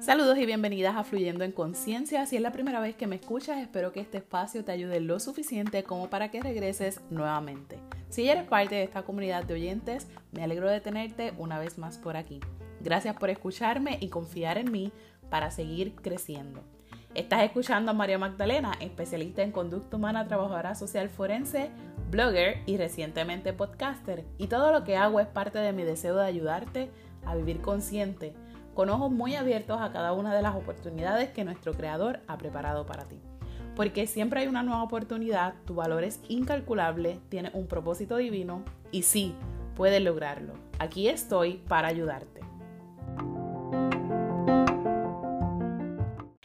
Saludos y bienvenidas a Fluyendo en Conciencia. Si es la primera vez que me escuchas, espero que este espacio te ayude lo suficiente como para que regreses nuevamente. Si eres parte de esta comunidad de oyentes, me alegro de tenerte una vez más por aquí. Gracias por escucharme y confiar en mí para seguir creciendo. Estás escuchando a María Magdalena, especialista en conducta humana, trabajadora social forense, blogger y recientemente podcaster. Y todo lo que hago es parte de mi deseo de ayudarte a vivir consciente con ojos muy abiertos a cada una de las oportunidades que nuestro Creador ha preparado para ti. Porque siempre hay una nueva oportunidad, tu valor es incalculable, tienes un propósito divino y sí, puedes lograrlo. Aquí estoy para ayudarte.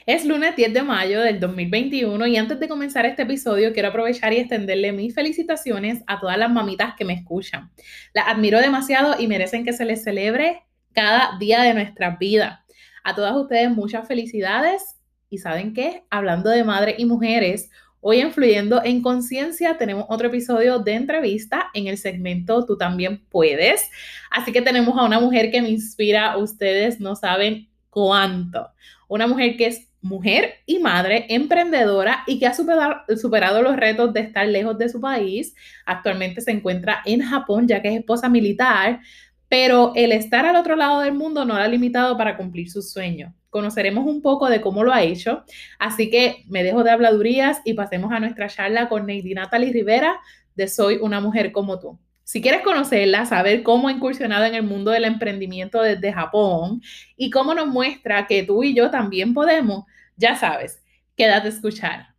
Es lunes 10 de mayo del 2021 y antes de comenzar este episodio quiero aprovechar y extenderle mis felicitaciones a todas las mamitas que me escuchan. Las admiro demasiado y merecen que se les celebre cada día de nuestra vida. A todas ustedes muchas felicidades y saben qué, hablando de madres y mujeres, hoy en Fluyendo en Conciencia tenemos otro episodio de entrevista en el segmento Tú también puedes. Así que tenemos a una mujer que me inspira, ustedes no saben cuánto. Una mujer que es mujer y madre, emprendedora y que ha superado, superado, los retos de estar lejos de su país. Actualmente se encuentra en Japón ya que es esposa militar, pero el estar al otro lado del mundo no la ha limitado para cumplir sus sueños. Conoceremos un poco de cómo lo ha hecho, así que me dejo de habladurías y pasemos a nuestra charla con Neidi Natalie Rivera de Soy una mujer como tú. Si quieres conocerla, saber cómo ha incursionado en el mundo del emprendimiento desde Japón y cómo nos muestra que tú y yo también podemos, ya sabes, quédate a escuchar.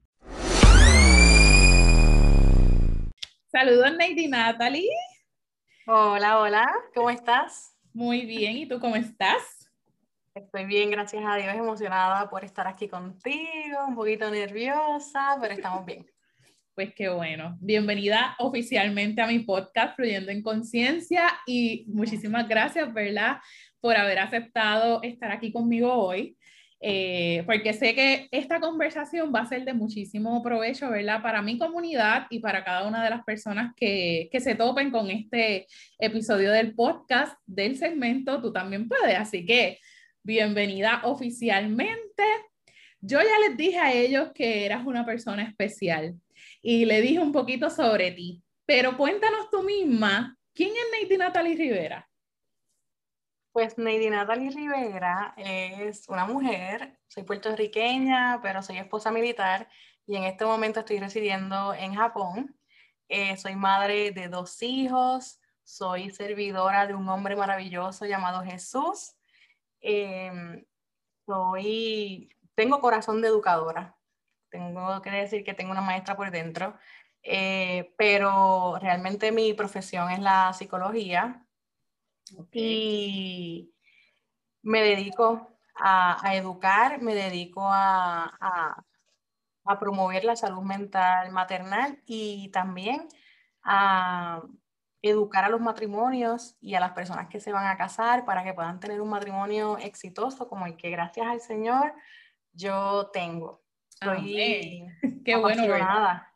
Saludos, Neidi Natalie. Hola, hola, ¿cómo estás? Muy bien, ¿y tú cómo estás? Estoy bien, gracias a Dios, emocionada por estar aquí contigo, un poquito nerviosa, pero estamos bien. Pues qué bueno. Bienvenida oficialmente a mi podcast Fluyendo en Conciencia y muchísimas gracias, ¿verdad? Por haber aceptado estar aquí conmigo hoy. Eh, porque sé que esta conversación va a ser de muchísimo provecho, ¿verdad? Para mi comunidad y para cada una de las personas que, que se topen con este episodio del podcast del segmento Tú también puedes. Así que bienvenida oficialmente. Yo ya les dije a ellos que eras una persona especial y le dije un poquito sobre ti, pero cuéntanos tú misma, ¿quién es Neidi Natalie Rivera? Pues Neidi Natalie Rivera es una mujer, soy puertorriqueña, pero soy esposa militar y en este momento estoy residiendo en Japón. Eh, soy madre de dos hijos, soy servidora de un hombre maravilloso llamado Jesús. Em, soy, tengo corazón de educadora, tengo que decir que tengo una maestra por dentro, eh, pero realmente mi profesión es la psicología y me dedico a, educar, me dedico a, promover la salud mental maternal y también a educar a los matrimonios y a las personas que se van a casar para que puedan tener un matrimonio exitoso como el que gracias al Señor yo tengo. Soy Qué apasionada.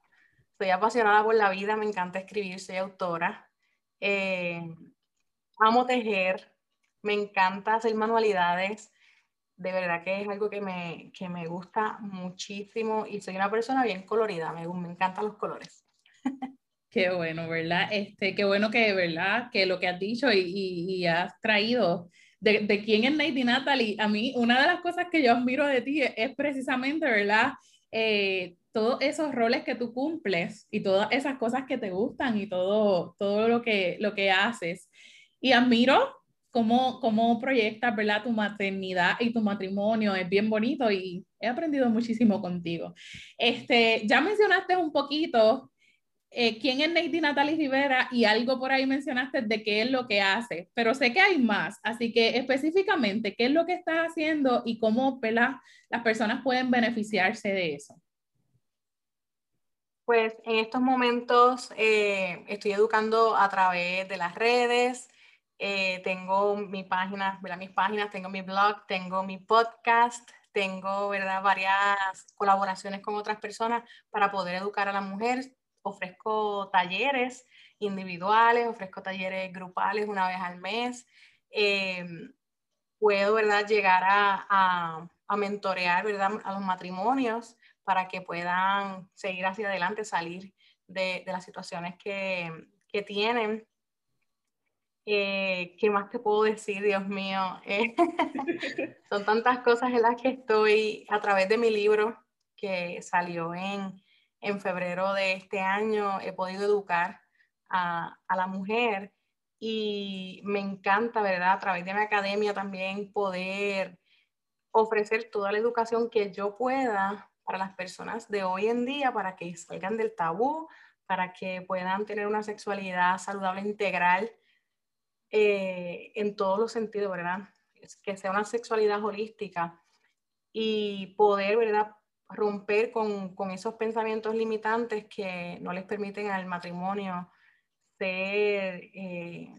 Soy apasionada por la vida, me encanta escribir, soy autora. Eh, amo tejer, me encanta hacer manualidades, de verdad que es algo que me, que me gusta muchísimo y soy una persona bien colorida, me, me encantan los colores. Qué bueno, ¿verdad? Este, qué bueno que, ¿verdad? Que lo que has dicho y, y, has traído de, de, quién es Nate Natalie, a mí una de las cosas que yo admiro de ti es, precisamente, ¿verdad? Eh, todos esos roles que tú cumples y todas esas cosas que te gustan y todo, todo lo, que, lo que haces. Y admiro cómo, cómo proyectas, ¿verdad? Tu maternidad y tu matrimonio. Es bien bonito y he aprendido muchísimo contigo. Este, ya mencionaste un poquito eh, quién es Neidi Natalie Rivera y algo por ahí mencionaste de qué es lo que hace, pero sé que hay más, así que específicamente, ¿qué es lo que estás haciendo y cómo ¿verdad? las personas pueden beneficiarse de eso? Pues en estos momentos eh, estoy educando a través de las redes, eh, tengo mi página, ¿verdad? mis páginas, tengo mi blog, tengo mi podcast, tengo ¿verdad? varias colaboraciones con otras personas para poder educar a la mujer. Ofrezco talleres individuales, ofrezco talleres grupales una vez al mes. Eh, puedo, ¿verdad?, llegar a, a, mentorear, ¿verdad?, a los matrimonios para que puedan seguir hacia adelante, salir de, de las situaciones que, que tienen. Eh, ¿Qué más te puedo decir, Dios mío? Eh, son tantas cosas en las que estoy a través de mi libro que salió en, en febrero de este año. He podido educar a, la mujer y me encanta, ¿verdad? A través de mi academia también poder ofrecer toda la educación que yo pueda para las personas de hoy en día, para que salgan del tabú, para que puedan tener una sexualidad saludable integral eh, en todos los sentidos, ¿verdad? Que sea una sexualidad holística y poder, ¿verdad? Romper con, con esos pensamientos limitantes que no les permiten al matrimonio ser, eh,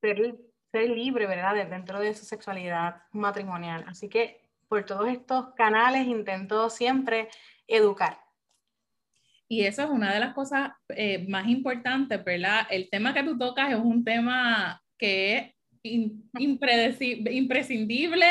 ser, ser, libre, ¿verdad? Dentro de su sexualidad matrimonial. Así que por todos estos canales intento siempre educar. Y eso es una de las cosas eh, más importantes, ¿verdad? El tema que tú tocas es un tema que es imprescindible,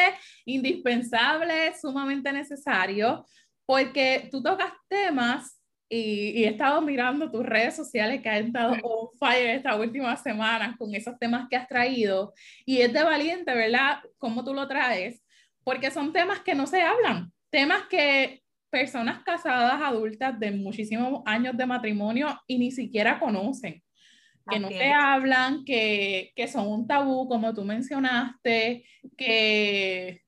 indispensable, sumamente necesario, porque tú tocas temas y, he estado mirando tus redes sociales que han estado on fire estas últimas semanas con esos temas que has traído. Y es de valiente, ¿verdad? Cómo tú lo traes, porque son temas que no se hablan, temas que personas casadas adultas de muchísimos años de matrimonio y ni siquiera conocen, que no se hablan, que, que son un tabú, como tú mencionaste, que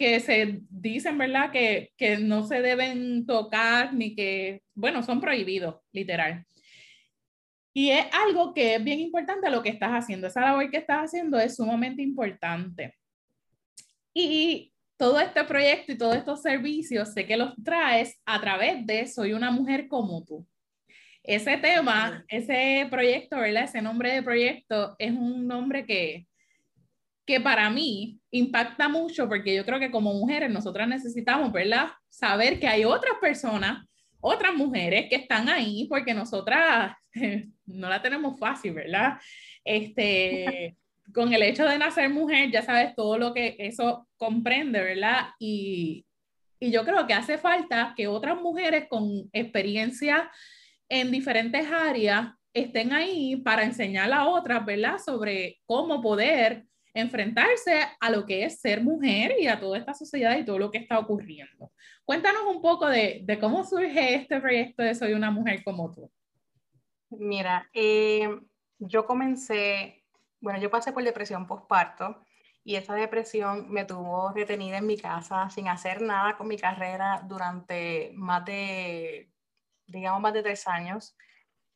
que se dicen, ¿verdad? Que, que no se deben tocar ni que, bueno, son prohibidos, literal. Y es algo que es bien importante lo que estás haciendo. Esa labor que estás haciendo es sumamente importante. Y todo este proyecto y todos estos servicios, sé que los traes a través de Soy una mujer como tú. Ese tema, ese proyecto, ¿verdad? Ese nombre de proyecto es un nombre que, que para mí impacta mucho porque yo creo que como mujeres nosotras necesitamos, ¿verdad? Saber que hay otras personas, otras mujeres que están ahí porque nosotras no la tenemos fácil, ¿verdad? Este, con el hecho de nacer mujer, ya sabes todo lo que eso comprende, ¿verdad? Y, y yo creo que hace falta que otras mujeres con experiencia en diferentes áreas estén ahí para enseñar a otras, ¿verdad? Sobre cómo poder enfrentarse a lo que es ser mujer y a toda esta sociedad y todo lo que está ocurriendo. Cuéntanos un poco de, de cómo surge este proyecto de Soy una mujer como tú. Mira, eh, yo comencé, bueno, yo pasé por depresión postparto y esa depresión me tuvo retenida en mi casa sin hacer nada con mi carrera durante más de, digamos, más de tres años.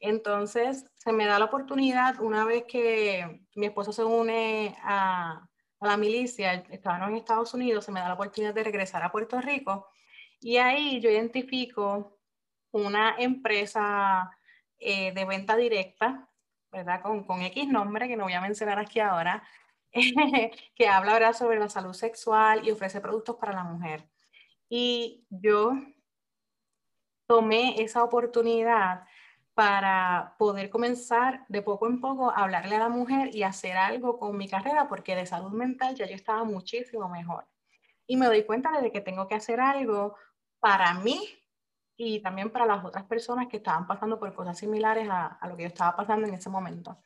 Entonces, se me da la oportunidad, una vez que mi esposo se une a, la milicia, estábamos en Estados Unidos, se me da la oportunidad de regresar a Puerto Rico y ahí yo identifico una empresa eh, de venta directa, ¿verdad? Con, con, X nombre, que no voy a mencionar aquí ahora, que habla ¿verdad? sobre la salud sexual y ofrece productos para la mujer. Y yo tomé esa oportunidad para poder comenzar de poco en poco a hablarle a la mujer y hacer algo con mi carrera, porque de salud mental ya yo estaba muchísimo mejor. Y me doy cuenta de que tengo que hacer algo para mí y también para las otras personas que estaban pasando por cosas similares a, lo que yo estaba pasando en ese momento.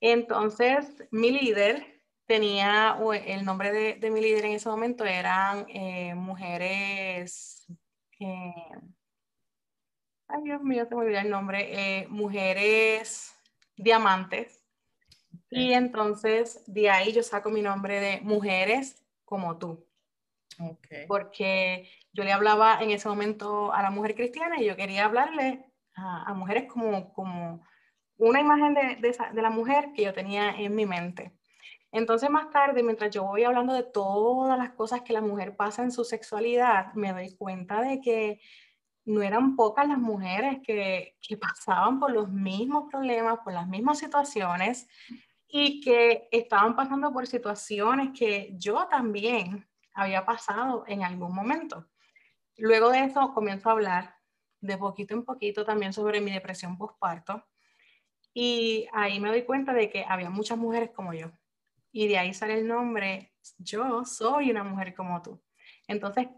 Entonces, mi líder tenía, el nombre de, mi líder en ese momento eran eh, mujeres... Eh, ay Dios mío, se me olvidó el nombre, eh, Mujeres Diamantes. Y entonces de ahí yo saco mi nombre de Mujeres como tú. Okay. Porque yo le hablaba en ese momento a la mujer cristiana y yo quería hablarle a, mujeres como, como una imagen de, de, de, la mujer que yo tenía en mi mente. Entonces más tarde, mientras yo voy hablando de todas las cosas que la mujer pasa en su sexualidad, me doy cuenta de que no eran pocas las mujeres que, que, pasaban por los mismos problemas, por las mismas situaciones y que estaban pasando por situaciones que yo también había pasado en algún momento. Luego de eso comienzo a hablar de poquito en poquito también sobre mi depresión postparto. Y ahí me doy cuenta de que había muchas mujeres como yo. Y de ahí sale el nombre, yo soy una mujer como tú. Entonces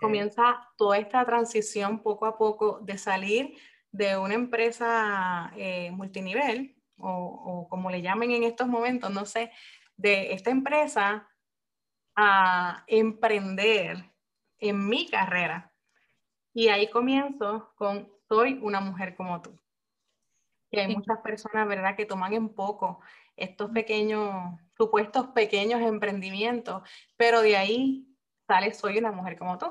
comienza toda esta transición poco a poco de salir de una empresa eh, multinivel o, o, como le llamen en estos momentos, no sé, de esta empresa a emprender en mi carrera. Y ahí comienzo con soy una mujer como tú. Y hay muchas personas, ¿verdad?, que toman en poco estos pequeños, supuestos pequeños emprendimientos, pero de ahí sale soy una mujer como tú.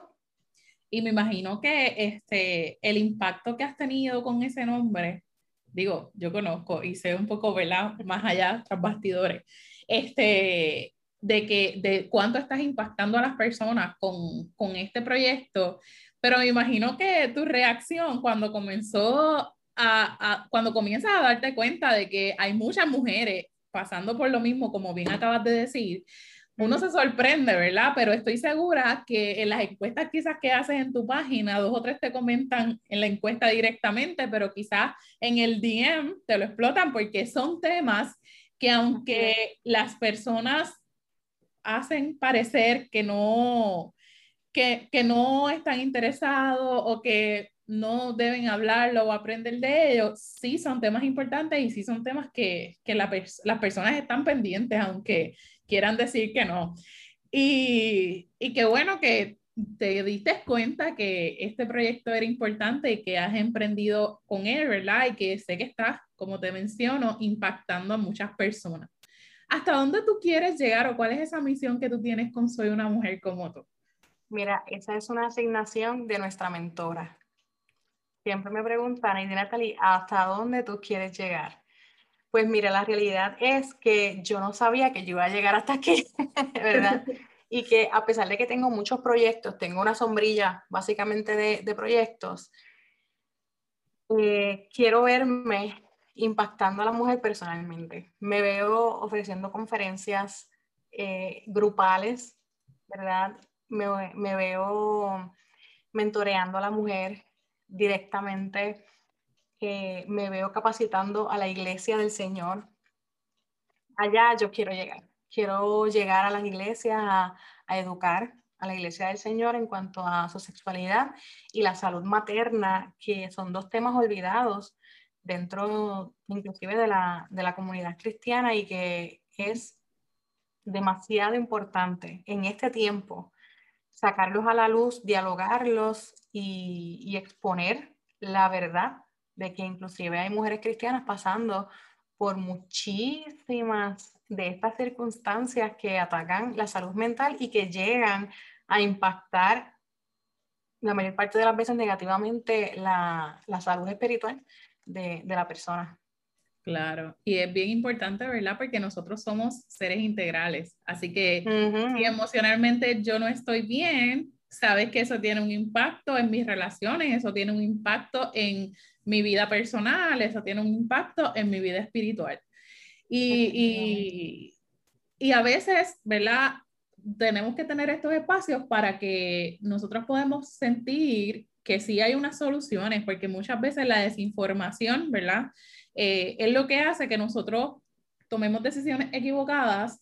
Y me imagino que este, el impacto que has tenido con ese nombre, digo, yo conozco y sé un poco, ¿verdad? Más allá, tras bastidores, este, de, que, de cuánto estás impactando a las personas con, con este proyecto, pero me imagino que tu reacción cuando comenzó a, a, cuando comienzas a darte cuenta de que hay muchas mujeres pasando por lo mismo, como bien acabas de decir, uno se sorprende, ¿verdad? Pero estoy segura que en las encuestas quizás que haces en tu página, dos o tres te comentan en la encuesta directamente, pero quizás en el DM te lo explotan porque son temas que aunque las personas hacen parecer que no, que, que no están interesados o que no deben hablarlo o aprender de ellos, sí son temas importantes y sí son temas que, que la las personas están pendientes, aunque quieran decir que no. Y, y qué bueno que te diste cuenta que este proyecto era importante y que has emprendido con él, ¿verdad? Y que sé que estás, como te menciono, impactando a muchas personas. ¿Hasta dónde tú quieres llegar o cuál es esa misión que tú tienes con Soy una mujer como tú? Mira, esa es una asignación de nuestra mentora. Siempre me preguntan, y Natalie, ¿hasta dónde tú quieres llegar? Pues mira, la realidad es que yo no sabía que yo iba a llegar hasta aquí, ¿verdad? y que a pesar de que tengo muchos proyectos, tengo una sombrilla básicamente de, proyectos, eh, quiero verme impactando a la mujer personalmente. Me veo ofreciendo conferencias eh, grupales, ¿verdad? Me, me, veo mentoreando a la mujer directamente. Me veo capacitando a la iglesia del Señor. Allá yo quiero llegar. Quiero llegar a las iglesias a, educar a la iglesia del Señor en cuanto a su sexualidad y la salud materna, que son dos temas olvidados dentro inclusive de la, de la comunidad cristiana y que es demasiado importante en este tiempo sacarlos a la luz, dialogarlos y, exponer la verdad de que inclusive hay mujeres cristianas pasando por muchísimas de estas circunstancias que atacan la salud mental y que llegan a impactar la mayor parte de las veces negativamente la, la salud espiritual de, de la persona. Claro, y es bien importante, ¿verdad? Porque nosotros somos seres integrales, así que si emocionalmente yo no estoy bien, sabes que eso tiene un impacto en mis relaciones, eso tiene un impacto en mi vida personal, eso tiene un impacto en mi vida espiritual. Y, y, y a veces, ¿verdad? Tenemos que tener estos espacios para que nosotros podamos sentir que sí hay unas soluciones, porque muchas veces la desinformación, ¿verdad? Eh, es lo que hace que nosotros tomemos decisiones equivocadas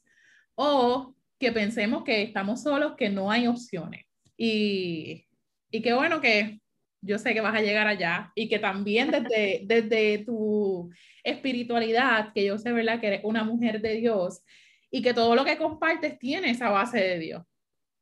o que pensemos que estamos solos, que no hay opciones. Y, y qué bueno que yo sé que vas a llegar allá y que también desde, desde tu espiritualidad, que yo sé, ¿verdad? Que eres una mujer de Dios y que todo lo que compartes tiene esa base de Dios.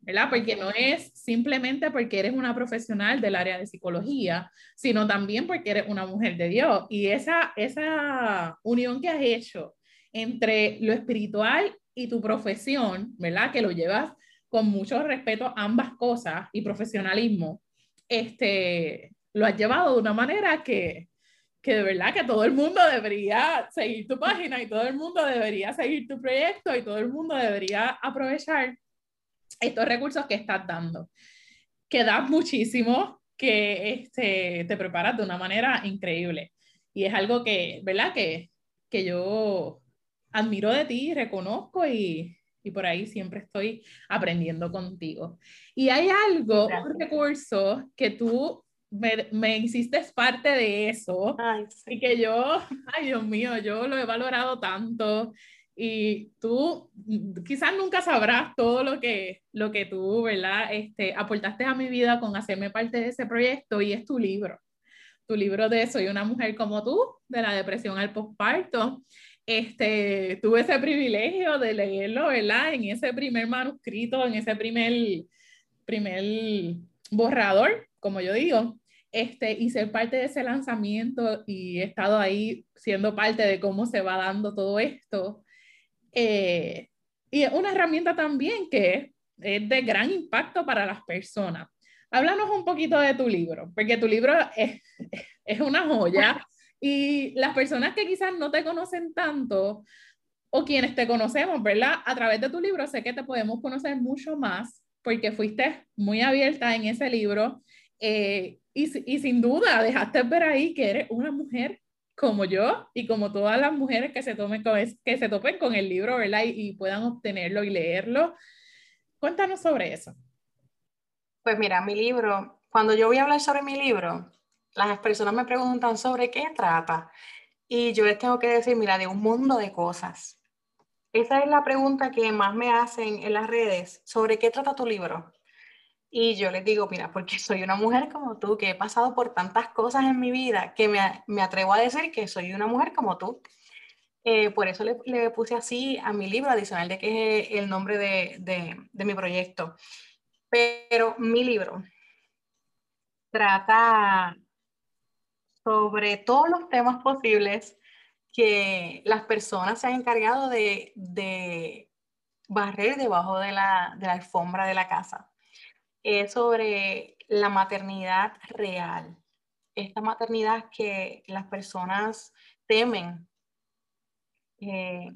¿verdad? Porque no es simplemente porque eres una profesional del área de psicología, sino también porque eres una mujer de Dios. Y esa, esa unión que has hecho entre lo espiritual y tu profesión, ¿verdad? Que lo llevas con mucho respeto ambas cosas y profesionalismo, este, lo has llevado de una manera que, que de verdad que todo el mundo debería seguir tu página y todo el mundo debería seguir tu proyecto y todo el mundo debería aprovechar estos recursos que estás dando, que das muchísimo, que este, te preparas de una manera increíble. Y es algo que, ¿verdad? Que, que yo admiro de ti, reconozco y, y por ahí siempre estoy aprendiendo contigo. Y hay algo, un recurso que tú me, me hiciste parte de eso. Y que yo, ay Dios mío, yo lo he valorado tanto. Y tú quizás nunca sabrás todo lo que, lo que tú, ¿verdad? Este, aportaste a mi vida con hacerme parte de ese proyecto y es tu libro. Tu libro de Soy una mujer como tú, de la depresión al posparto. Este, tuve ese privilegio de leerlo, ¿verdad? En ese primer manuscrito, en ese primer, primer borrador, como yo digo, este, y ser parte de ese lanzamiento y he estado ahí siendo parte de cómo se va dando todo esto. Eh, y es una herramienta también que es de gran impacto para las personas. Háblanos un poquito de tu libro, porque tu libro es, es una joya y las personas que quizás no te conocen tanto o quienes te conocemos, ¿verdad? A través de tu libro sé que te podemos conocer mucho más porque fuiste muy abierta en ese libro eh, y, y, sin duda dejaste ver ahí que eres una mujer como yo y como todas las mujeres que se, tomen con, que se topen con el libro, ¿verdad? Y, y puedan obtenerlo y leerlo. Cuéntanos sobre eso. Pues mira, mi libro, cuando yo voy a hablar sobre mi libro, las personas me preguntan sobre qué trata y yo les tengo que decir, mira, de un mundo de cosas. Esa es la pregunta que más me hacen en las redes, sobre qué trata tu libro. Y yo les digo, mira, porque soy una mujer como tú, que he pasado por tantas cosas en mi vida, que me, atrevo a decir que soy una mujer como tú. Eh, por eso le, puse así a mi libro, adicional de que es el nombre de, de mi proyecto. Pero mi libro trata sobre todos los temas posibles que las personas se han encargado de, de barrer debajo de la, de la alfombra de la casa es sobre la maternidad real, esta maternidad que las personas temen eh,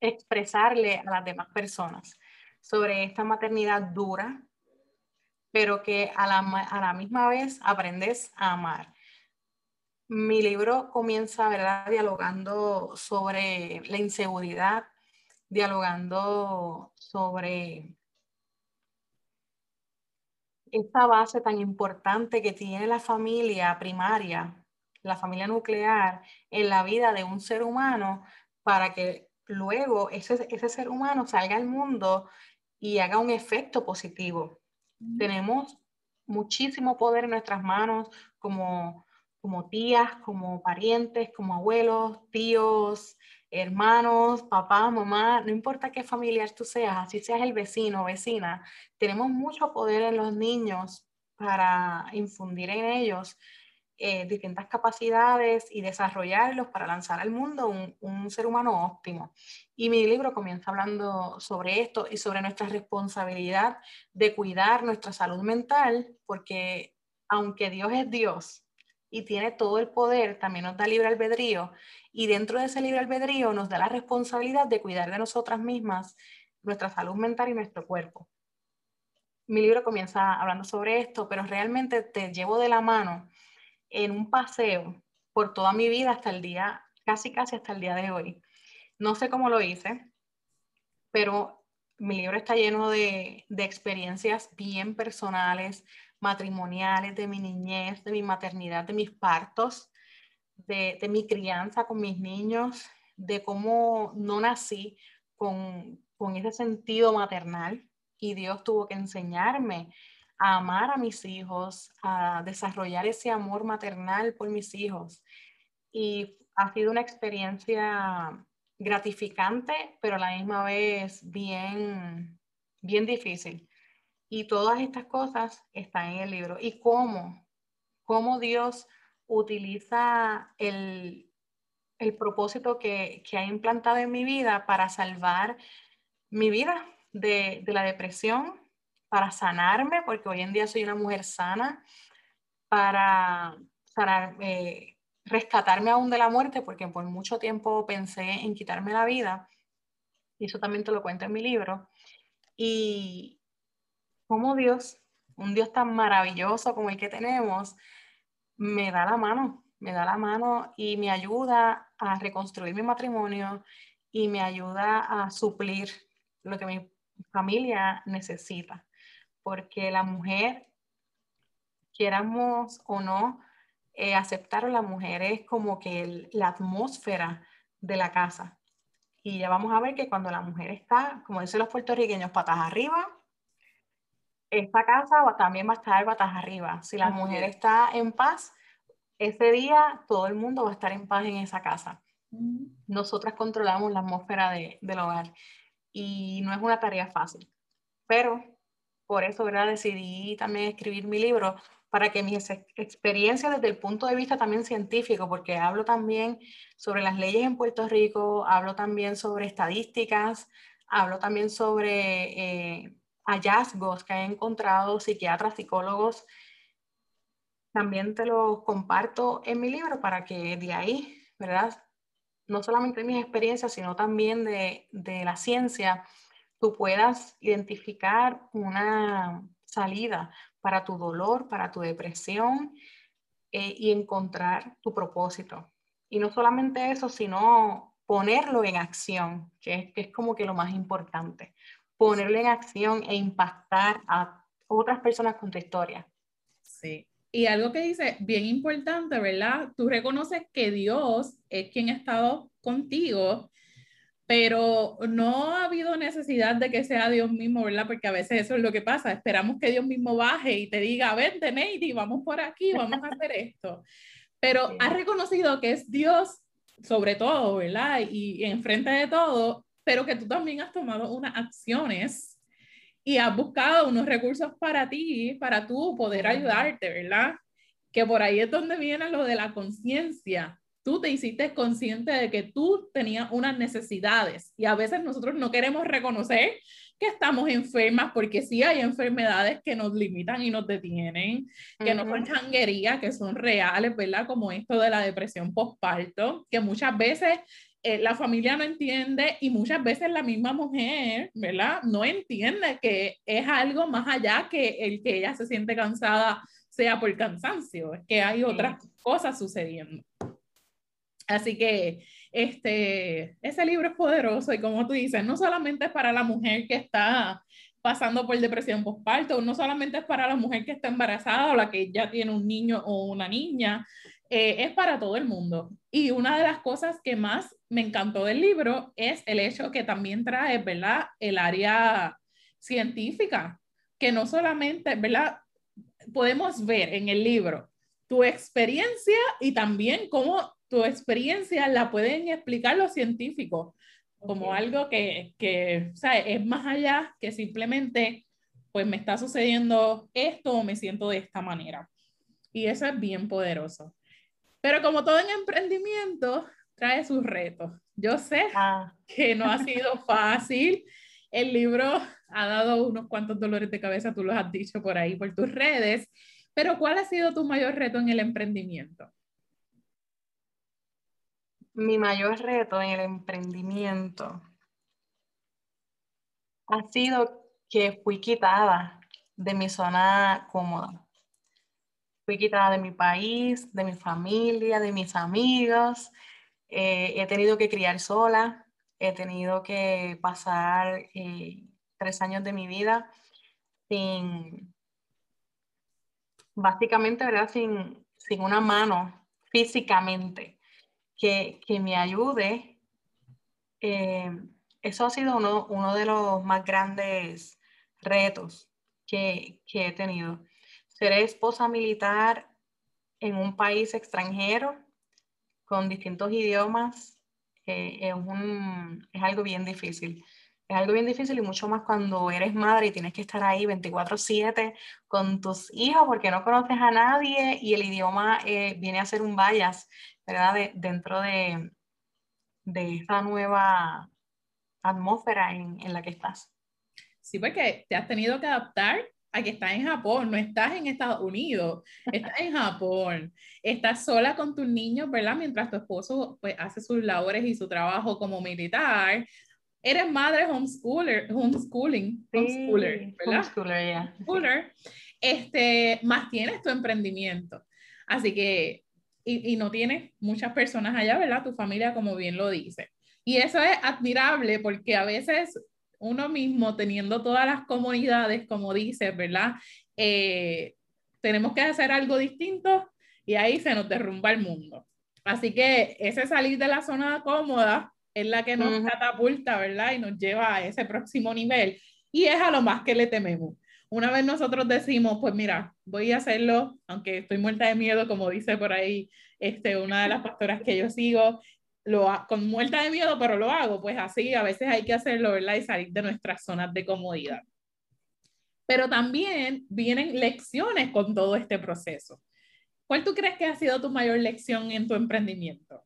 expresarle a las demás personas, sobre esta maternidad dura, pero que a la, a la misma vez aprendes a amar. Mi libro comienza, ¿verdad?, dialogando sobre la inseguridad, dialogando sobre esta base tan importante que tiene la familia primaria, la familia nuclear, en la vida de un ser humano para que luego ese, ese ser humano salga al mundo y haga un efecto positivo. Tenemos muchísimo poder en nuestras manos como, como tías, como parientes, como abuelos, tíos, hermanos, papá, mamá, no importa qué familiar tú seas, así seas el vecino o vecina, tenemos mucho poder en los niños para infundir en ellos eh, distintas capacidades y desarrollarlos para lanzar al mundo un, un, ser humano óptimo. Y mi libro comienza hablando sobre esto y sobre nuestra responsabilidad de cuidar nuestra salud mental, porque aunque Dios es Dios y tiene todo el poder, también nos da libre albedrío y dentro de ese libre albedrío nos da la responsabilidad de cuidar de nosotras mismas, nuestra salud mental y nuestro cuerpo. Mi libro comienza hablando sobre esto, pero realmente te llevo de la mano en un paseo por toda mi vida hasta el día, casi casi hasta el día de hoy. No sé cómo lo hice, pero mi libro está lleno de, de experiencias bien personales, matrimoniales, de mi niñez, de mi maternidad, de mis partos, de, mi crianza con mis niños, de cómo no nací con, ese sentido maternal y Dios tuvo que enseñarme a amar a mis hijos, a desarrollar ese amor maternal por mis hijos. Y ha sido una experiencia gratificante, pero a la misma vez bien, bien difícil. Y todas estas cosas están en el libro. ¿Y cómo? ¿Cómo Dios utiliza el, propósito que, ha implantado en mi vida para salvar mi vida de, la depresión, para sanarme, porque hoy en día soy una mujer sana, para eh, rescatarme aún de la muerte, porque por mucho tiempo pensé en quitarme la vida, y eso también te lo cuento en mi libro, y como Dios, un Dios tan maravilloso como el que tenemos, me da la mano, me da la mano y me ayuda a reconstruir mi matrimonio y me ayuda a suplir lo que mi familia necesita. Porque la mujer quieramos o no eh, aceptar a las mujeres como que la atmósfera de la casa. Y ya vamos a ver que cuando la mujer está, como dicen los puertorriqueños, patas arriba, esta casa también va a estar patas arriba. Si la mujer está en paz, ese día todo el mundo va a estar en paz en esa casa. Nosotras controlamos la atmósfera de, del hogar y no es una tarea fácil, pero por eso ¿verdad? decidí también escribir mi libro para que mis experiencias desde el punto de vista también científico, porque hablo también sobre las leyes en Puerto Rico, hablo también sobre estadísticas, hablo también sobre eh, hallazgos que han encontrado psiquiatras, psicólogos. También te los comparto en mi libro para que de ahí, ¿verdad? No solamente mis experiencias, sino también de, de la ciencia, tú puedas identificar una salida para tu dolor, para tu depresión eh, y encontrar tu propósito. Y no solamente eso, sino ponerlo en acción, que es, como que lo más importante. Ponerlo en acción e impactar a otras personas con tu historia. Sí. Y algo que dice bien importante, ¿verdad? Tú reconoces que Dios es quien ha estado contigo pero no ha habido necesidad de que sea Dios mismo, ¿verdad? Porque a veces eso es lo que pasa, esperamos que Dios mismo baje y te diga, vente, Neidy, vamos por aquí, vamos a hacer esto. Pero ha reconocido que es Dios sobre todo, ¿verdad? Y, enfrente de todo, pero que tú también has tomado unas acciones y has buscado unos recursos para ti, para tú poder ayudarte, ¿verdad? Que por ahí es donde viene lo de la conciencia tú te hiciste consciente de que tú tenías unas necesidades y a veces nosotros no queremos reconocer que estamos enfermas porque sí hay enfermedades que nos limitan y nos detienen, que no son changuerías, que son reales, ¿verdad? Como esto de la depresión postparto, que muchas veces eh, la familia no entiende y muchas veces la misma mujer, ¿verdad? No entiende que es algo más allá que el que ella se siente cansada sea por cansancio, es que hay otras cosas sucediendo. Así que este, ese libro es poderoso y como tú dices, no solamente es para la mujer que está pasando por depresión postparto, no solamente es para la mujer que está embarazada o la que ya tiene un niño o una niña, eh, es para todo el mundo. Y una de las cosas que más me encantó del libro es el hecho que también trae, ¿verdad? El área científica, que no solamente, ¿verdad? Podemos ver en el libro tu experiencia y también cómo tu experiencia la pueden explicar los científicos como algo que, que es más allá que simplemente, pues me está sucediendo esto o me siento de esta manera. Y eso es bien poderoso. Pero como todo en emprendimiento, trae sus retos. Yo sé ah. que no ha sido fácil. El libro ha dado unos cuantos dolores de cabeza, tú los has dicho por ahí, por tus redes. Pero ¿cuál ha sido tu mayor reto en el emprendimiento? mi mayor reto en el emprendimiento ha sido que fui quitada de mi zona cómoda. Quitada de mi país, de mi familia, de mis amigos. Eh, he tenido que criar sola. He tenido que pasar eh, tres años de mi vida sin, básicamente, ¿verdad? Sin, sin una mano físicamente que, me ayude. Eh, eso ha sido uno, uno, de los más grandes retos que, que, he tenido. Ser esposa militar en un país extranjero con distintos idiomas eh, es, un, es algo bien difícil. Es algo bien difícil y mucho más cuando eres madre y tienes que estar ahí 24/7 con tus hijos porque no conoces a nadie y el idioma eh, viene a ser un bias ¿verdad? dentro de, de esta nueva atmósfera en, en, la que estás. Sí, porque te has tenido que adaptar a que estás en Japón, no estás en Estados Unidos, estás en Japón, estás sola con tus niños, ¿verdad? Mientras tu esposo pues, hace sus labores y su trabajo como militar. Eres madre homeschooler, homeschooling, homeschooler, ¿verdad? Homeschooler, yeah. homeschooler. Este, más tienes tu emprendimiento. Así que y, no tienes muchas personas allá, ¿verdad? Tu familia, como bien lo dice. Y eso es admirable porque a veces uno mismo teniendo todas las comunidades, como dices, ¿verdad? Eh, tenemos que hacer algo distinto y ahí se nos derrumba el mundo. Así que ese salir de la zona cómoda es la que nos catapulta, ¿verdad? Y nos lleva a ese próximo nivel. Y es a lo más que le tememos. Una vez nosotros decimos, pues mira, voy a hacerlo, aunque estoy muerta de miedo, como dice por ahí este, una de las pastoras que yo sigo, lo con muerta de miedo, pero lo hago, pues así a veces hay que hacerlo, ¿verdad? Y salir de nuestras zonas de comodidad. Pero también vienen lecciones con todo este proceso. ¿Cuál tú crees que ha sido tu mayor lección en tu emprendimiento?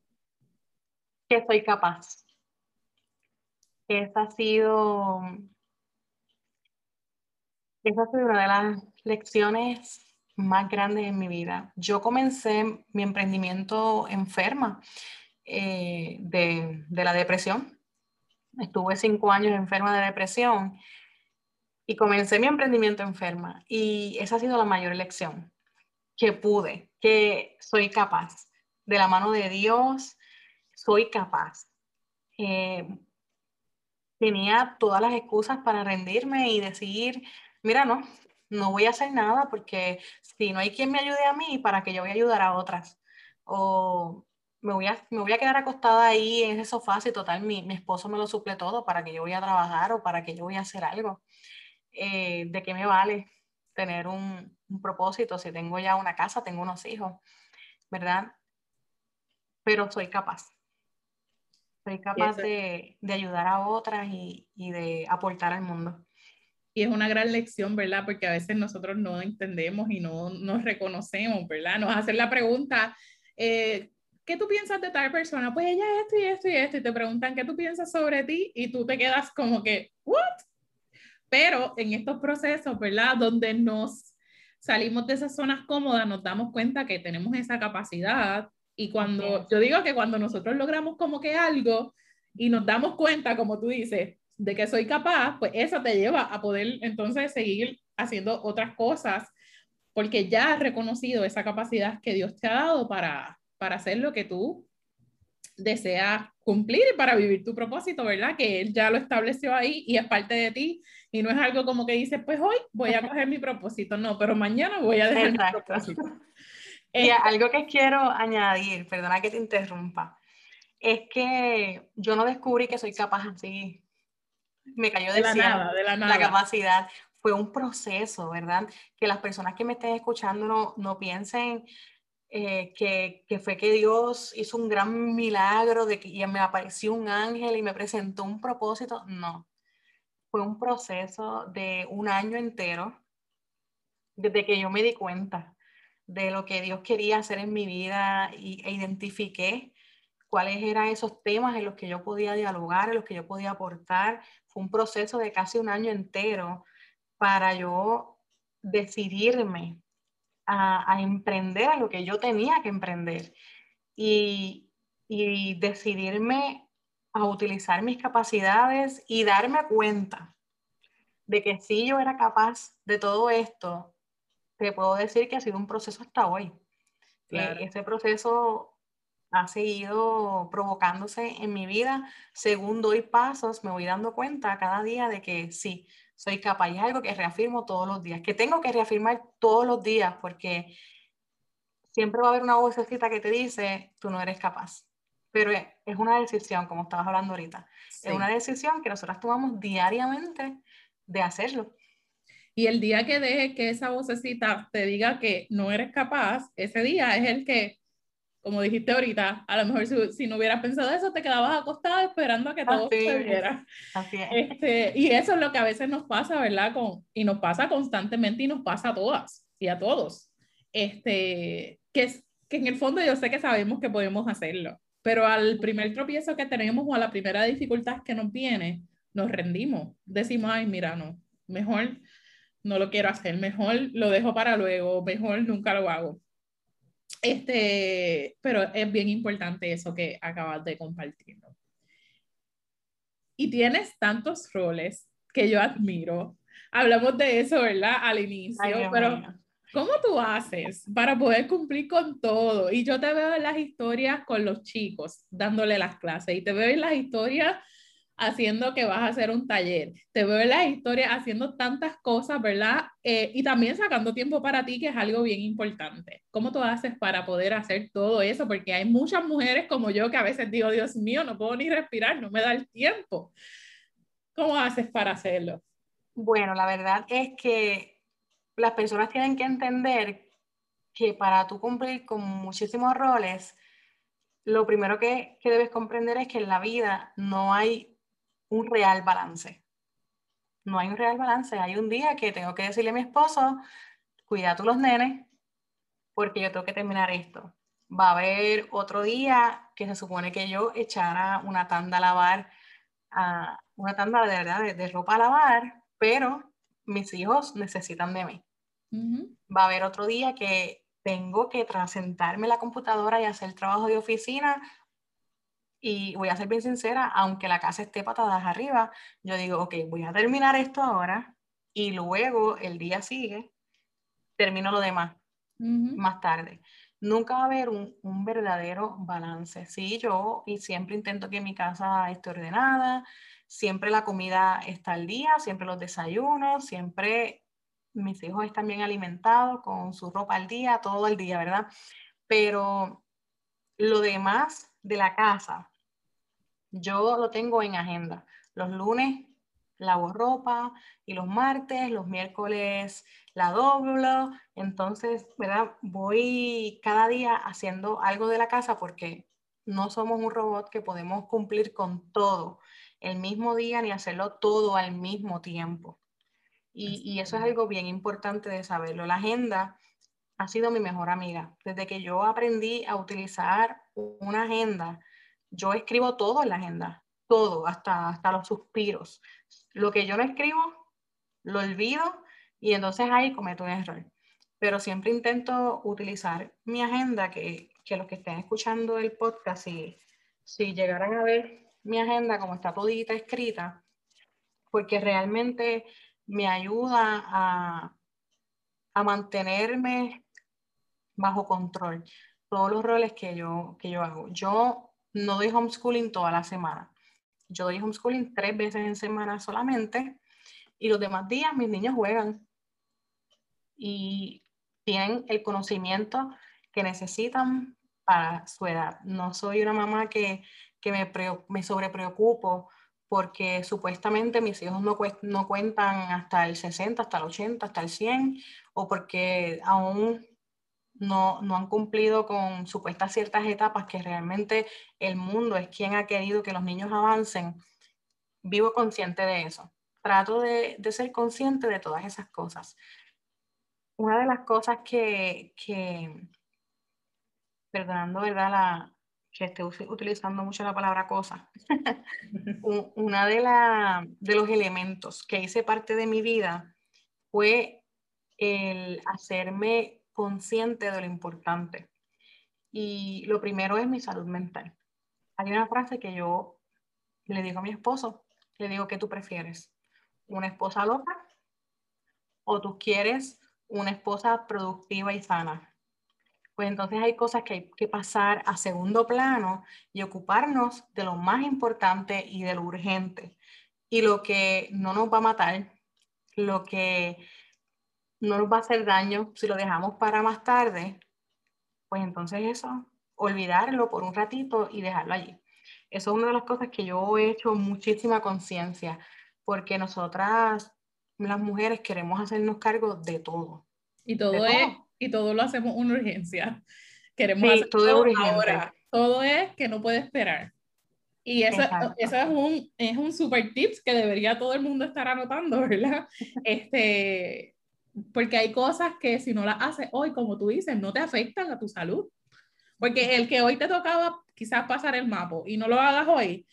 Que soy capaz. Esa ha sido, esa ha sido una de las lecciones más grandes en mi vida. Yo comencé mi emprendimiento enferma eh, de, de la depresión. Estuve cinco años enferma de depresión y comencé mi emprendimiento enferma y esa ha sido la mayor lección que pude, que soy capaz. De la mano de Dios, soy capaz. Eh, tenía todas las excusas para rendirme y decir, mira, no, no voy a hacer nada porque si no hay quien me ayude a mí, ¿para que yo voy a ayudar a otras? O me voy a, me voy a quedar acostada ahí en ese sofá si total mi, mi esposo me lo suple todo para que yo voy a trabajar o para que yo voy a hacer algo. Eh, ¿De qué me vale tener un, un propósito, si tengo ya una casa, tengo unos hijos, ¿verdad? Pero soy capaz. Soy capaz de, de, ayudar a otras y, y, de aportar al mundo. Y es una gran lección, ¿verdad? Porque a veces nosotros no entendemos y no nos reconocemos, ¿verdad? Nos hacen la pregunta, eh, ¿qué tú piensas de tal persona? Pues ella esto y esto y esto, y te preguntan, ¿qué tú piensas sobre ti? Y tú te quedas como que, ¿what? Pero en estos procesos, ¿verdad? Donde nos salimos de esas zonas cómodas, nos damos cuenta que tenemos esa capacidad y cuando, yo digo que cuando nosotros logramos como que algo y nos damos cuenta, como tú dices, de que soy capaz, pues eso te lleva a poder entonces seguir haciendo otras cosas porque ya has reconocido esa capacidad que Dios te ha dado para, para hacer lo que tú deseas cumplir y para vivir tu propósito, ¿verdad? Que Él ya lo estableció ahí y es parte de ti y no es algo como que dices, pues hoy voy a coger mi propósito, no, pero mañana voy a dejar mi propósito. Y este algo que quiero añadir, perdona que te interrumpa, es que yo no descubrí que soy capaz así. Me cayó de, la nada, de la, nada. la capacidad. Fue un proceso, ¿verdad? Que las personas que me estén escuchando no, no piensen eh, que, que, fue que Dios hizo un gran milagro de que y me apareció un ángel y me presentó un propósito. No, fue un proceso de un año entero desde que yo me di cuenta de lo que Dios quería hacer en mi vida y, e identifiqué cuáles eran esos temas en los que yo podía dialogar, en los que yo podía aportar. Fue un proceso de casi un año entero para yo decidirme a, emprender a lo que yo tenía que emprender y, y decidirme a utilizar mis capacidades y darme cuenta de que si yo era capaz de todo esto, te puedo decir que ha sido un proceso hasta hoy. Claro. ese proceso ha seguido provocándose en mi vida. Según doy pasos, me voy dando cuenta cada día de que sí, soy capaz. Y es algo que reafirmo todos los días, que tengo que reafirmar todos los días porque siempre va a haber una vocecita que te dice, tú no eres capaz pero es una decisión, como estabas hablando ahorita, es una decisión que nosotras tomamos diariamente de hacerlo. Y el día que dejes que esa vocecita te diga que no eres capaz, ese día es el que, como dijiste ahorita, a lo mejor si, si no hubieras pensado eso, te quedabas acostada esperando a que todo se viera. Así es. Este, y eso es lo que a veces nos pasa, ¿verdad? Con, y nos pasa constantemente y nos pasa a todas y a todos. Este, que, que en el fondo yo sé que sabemos que podemos hacerlo pero al primer tropiezo que tenemos o a la primera dificultad que nos viene, nos rendimos. Decimos, ay, mira, no, mejor no lo quiero hacer, mejor lo dejo para luego, mejor nunca lo hago. Este, pero es bien importante eso que acabas de compartir. Y tienes tantos roles que yo admiro. Hablamos de eso, ¿verdad? Al inicio, pero ¿Cómo tú haces para poder cumplir con todo? Y yo te veo en las historias con los chicos, dándole las clases, y te veo en las historias haciendo que vas a hacer un taller. Te veo en la historia haciendo tantas cosas, ¿verdad? Eh, y también sacando tiempo para ti, que es algo bien importante. ¿Cómo tú haces para poder hacer todo eso? Porque hay muchas mujeres como yo que a veces digo, Dios mío, no puedo ni respirar, no me da el tiempo. ¿Cómo haces para hacerlo? Bueno, la verdad es que las personas tienen que entender que para tú cumplir con muchísimos roles, lo primero que, que debes comprender es que en la vida no hay un real balance. No hay un real balance. Hay un día que tengo que decirle a mi esposo, cuida tú los nenes, porque yo tengo que terminar esto. Va a haber otro día que se supone que yo echara una tanda a lavar, a una tanda de verdad de, ropa a lavar, pero mis hijos necesitan de mí. Va a haber otro día que tengo que sentarme la computadora y hacer trabajo de oficina y voy a ser bien sincera, aunque la casa esté patadas arriba, yo digo, ok, voy a terminar esto ahora y luego el día sigue, termino lo demás más tarde. Nunca va a haber un, un, verdadero balance. Sí, yo y siempre intento que mi casa esté ordenada, siempre la comida está al día, siempre los desayunos, siempre mis hijos están bien alimentados con su ropa al día, todo el día, ¿verdad? Pero lo demás de la casa, yo lo tengo en agenda. Los lunes lavo ropa y los martes, los miércoles la doblo. Entonces, ¿verdad? Voy cada día haciendo algo de la casa porque no somos un robot que podemos cumplir con todo el mismo día ni hacerlo todo al mismo tiempo. Y, y eso es algo bien importante de saberlo. La agenda ha sido mi mejor amiga. Desde que yo aprendí a utilizar una agenda, yo escribo todo en la agenda, todo, hasta, hasta los suspiros. Lo que yo no escribo, lo olvido y entonces ahí cometo un error. Pero siempre intento utilizar mi agenda, que, que los que estén escuchando el podcast, si, si llegaran a ver mi agenda como está todita escrita, porque realmente me ayuda a, a mantenerme bajo control todos los roles que yo, que yo hago. Yo no doy homeschooling toda la semana. Yo doy homeschooling tres veces en semana solamente y los demás días mis niños juegan y tienen el conocimiento que necesitan para su edad. No soy una mamá que, que me, me sobrepreocupo porque supuestamente mis hijos no, no cuentan hasta el 60, hasta el 80, hasta el 100, o porque aún no, no han cumplido con supuestas ciertas etapas que realmente el mundo es quien ha querido que los niños avancen, vivo consciente de eso. Trato de, de ser consciente de todas esas cosas. Una de las cosas que, que perdonando, ¿verdad? La, que estoy utilizando mucho la palabra cosa. Una de, la, de los elementos que hice parte de mi vida fue el hacerme consciente de lo importante. Y lo primero es mi salud mental. Hay una frase que yo le digo a mi esposo, le digo que tú prefieres, una esposa loca o tú quieres una esposa productiva y sana. Pues entonces hay cosas que hay que pasar a segundo plano y ocuparnos de lo más importante y de lo urgente. Y lo que no nos va a matar, lo que no nos va a hacer daño si lo dejamos para más tarde, pues entonces eso, olvidarlo por un ratito y dejarlo allí. Eso es una de las cosas que yo he hecho muchísima conciencia, porque nosotras, las mujeres, queremos hacernos cargo de todo. Y todo, es, y todo lo hacemos una urgencia. Queremos hacer todo, ahora. Todo es que no puede esperar. Y eso, eso, es, un, es un super tips que debería todo el mundo estar anotando, ¿verdad? Este, porque hay cosas que si no las haces hoy, como tú dices, no te afectan a tu salud. Porque el que hoy te tocaba quizás pasar el mapa y no lo hagas hoy,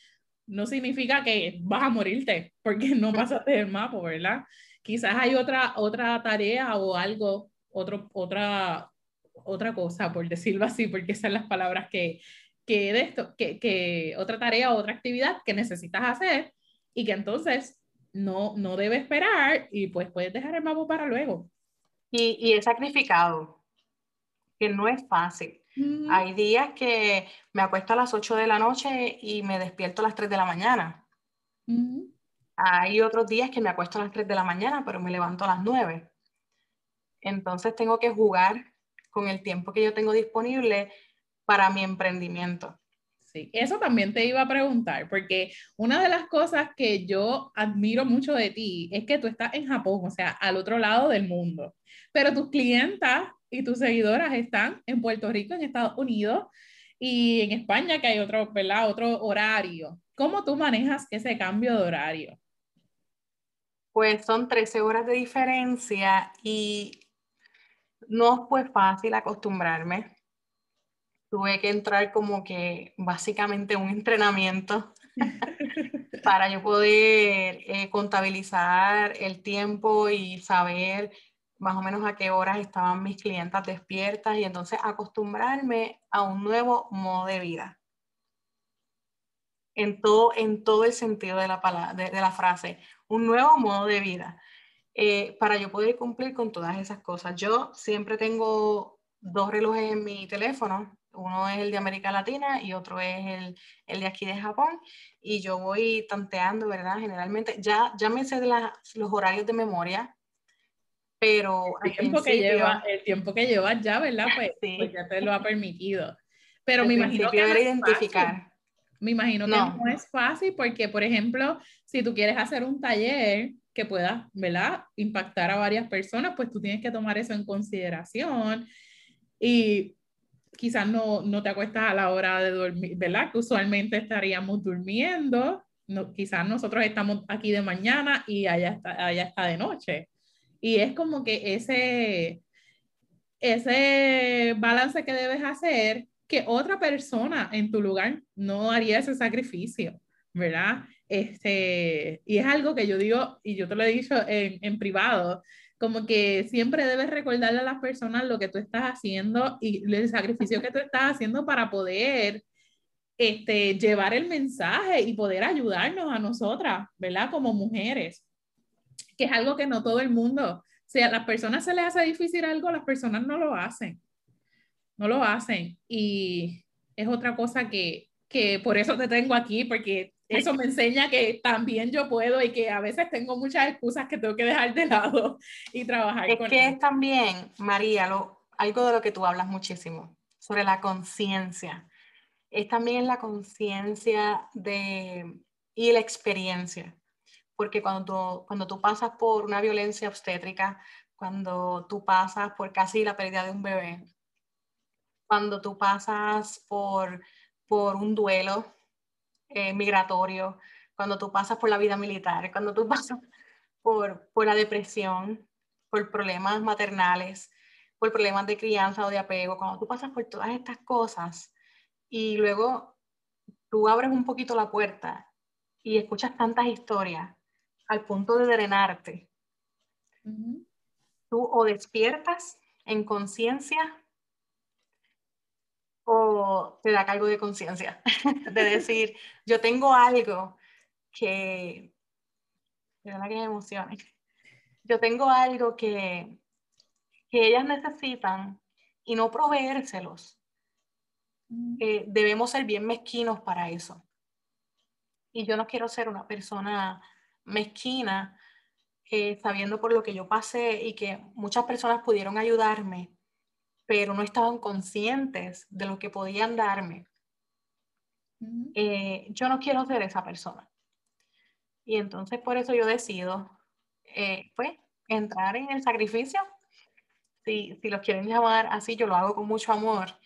no significa que vas a morirte porque no pasaste el mapa, ¿verdad? Quizás hay otra, otra tarea o algo, otro, otra, otra cosa, por decirlo así, porque esas son las palabras que, que de esto, que, que otra tarea o otra actividad que necesitas hacer y que entonces no, no debe esperar y pues puedes dejar el mapa para luego. Y, y es sacrificado, que no es fácil. Hay días que me acuesto a las 8 de la noche y me despierto a las 3 de la mañana. Hay otros días que me acuesto a las 3 de la mañana, pero me levanto a las 9. Entonces tengo que jugar con el tiempo que yo tengo disponible para mi emprendimiento. Sí, eso también te iba a preguntar, porque una de las cosas que yo admiro mucho de ti es que tú estás en Japón, o sea, al otro lado del mundo, pero tus clientas y tus seguidoras están en Puerto Rico, en Estados Unidos y en España, que hay otro, ¿verdad? Otro horario. ¿Cómo tú manejas ese cambio de horario? Pues son 13 horas de diferencia y no fue fácil acostumbrarme. Tuve que entrar como que básicamente un entrenamiento para yo poder eh, contabilizar el tiempo y saber más o menos a qué horas estaban mis clientas despiertas y entonces acostumbrarme a un nuevo modo de vida. En todo, en todo el sentido de la, palabra, de la frase, un nuevo modo de vida. Eh, para yo poder cumplir con todas esas cosas. Yo siempre tengo dos relojes en mi teléfono, uno es el de América Latina y otro es el, el de aquí de Japón, y yo voy tanteando, ¿verdad? Generalmente, ya, ya me sé de los horarios de memoria, pero el tiempo, que lleva, el tiempo que llevas ya, ¿verdad? Pues, pues, ya te lo ha permitido. Pero me imagino que era identificar. Me imagino que no es fácil porque, por ejemplo, si tú quieres hacer un taller, que pueda, ¿verdad? Impactar a varias personas, pues tú tienes que tomar eso en consideración y quizás no, no te acuestas a la hora de dormir, ¿verdad? Que usualmente estaríamos durmiendo, no, quizás nosotros estamos aquí de mañana y allá está, allá está de noche. Y es como que ese, ese balance que debes hacer, que otra persona en tu lugar no haría ese sacrificio, ¿verdad? Este, y es algo que yo digo, y yo te lo he dicho en, en privado, como que siempre debes recordarle a las personas lo que tú estás haciendo y el sacrificio que tú estás haciendo para poder este, llevar el mensaje y poder ayudarnos a nosotras, ¿verdad? Como mujeres, que es algo que no todo el mundo, si a las personas se les hace difícil algo, las personas no lo hacen, no lo hacen. Y es otra cosa que, que por eso te tengo aquí, porque eso me enseña que también yo puedo y que a veces tengo muchas excusas que tengo que dejar de lado y trabajar es que es también, María, lo, algo de lo que tú hablas muchísimo, sobre la conciencia. Es también la conciencia de y la experiencia. Porque cuando tú, cuando tú pasas por una violencia obstétrica, cuando tú pasas por casi la pérdida de un bebé, cuando tú pasas por, por un duelo, eh, migratorio, cuando tú pasas por la vida militar, cuando tú pasas por, por la depresión, por problemas maternales, por problemas de crianza o de apego, cuando tú pasas por todas estas cosas y luego tú abres un poquito la puerta y escuchas tantas historias al punto de drenarte, tú o despiertas en conciencia o te da cargo de conciencia, de decir, yo tengo algo que, verdad que me emociona, yo tengo algo que, que ellas necesitan y no proveérselos. Mm. Eh, debemos ser bien mezquinos para eso. Y yo no quiero ser una persona mezquina, eh, sabiendo por lo que yo pasé y que muchas personas pudieron ayudarme pero no estaban conscientes de lo que podían darme. Eh, yo no quiero ser esa persona. Y entonces por eso yo decido, eh, pues, entrar en el sacrificio. Si, si los quieren llamar así, yo lo hago con mucho amor.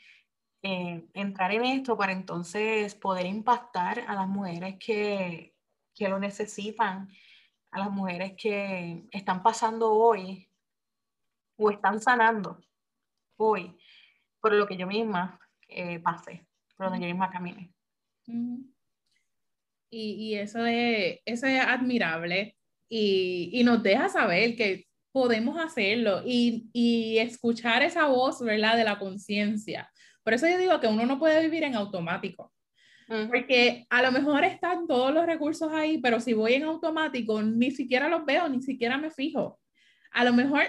Eh, entrar en esto para entonces poder impactar a las mujeres que, que lo necesitan, a las mujeres que están pasando hoy o están sanando hoy por lo que yo misma eh, pasé, por donde yo misma caminé. y, y, eso, es, eso es admirable y, y, nos deja saber que podemos hacerlo y, y escuchar esa voz, ¿verdad? De la conciencia. Por eso yo digo que uno no puede vivir en automático. Porque a lo mejor están todos los recursos ahí, pero si voy en automático, ni siquiera los veo, ni siquiera me fijo. A lo mejor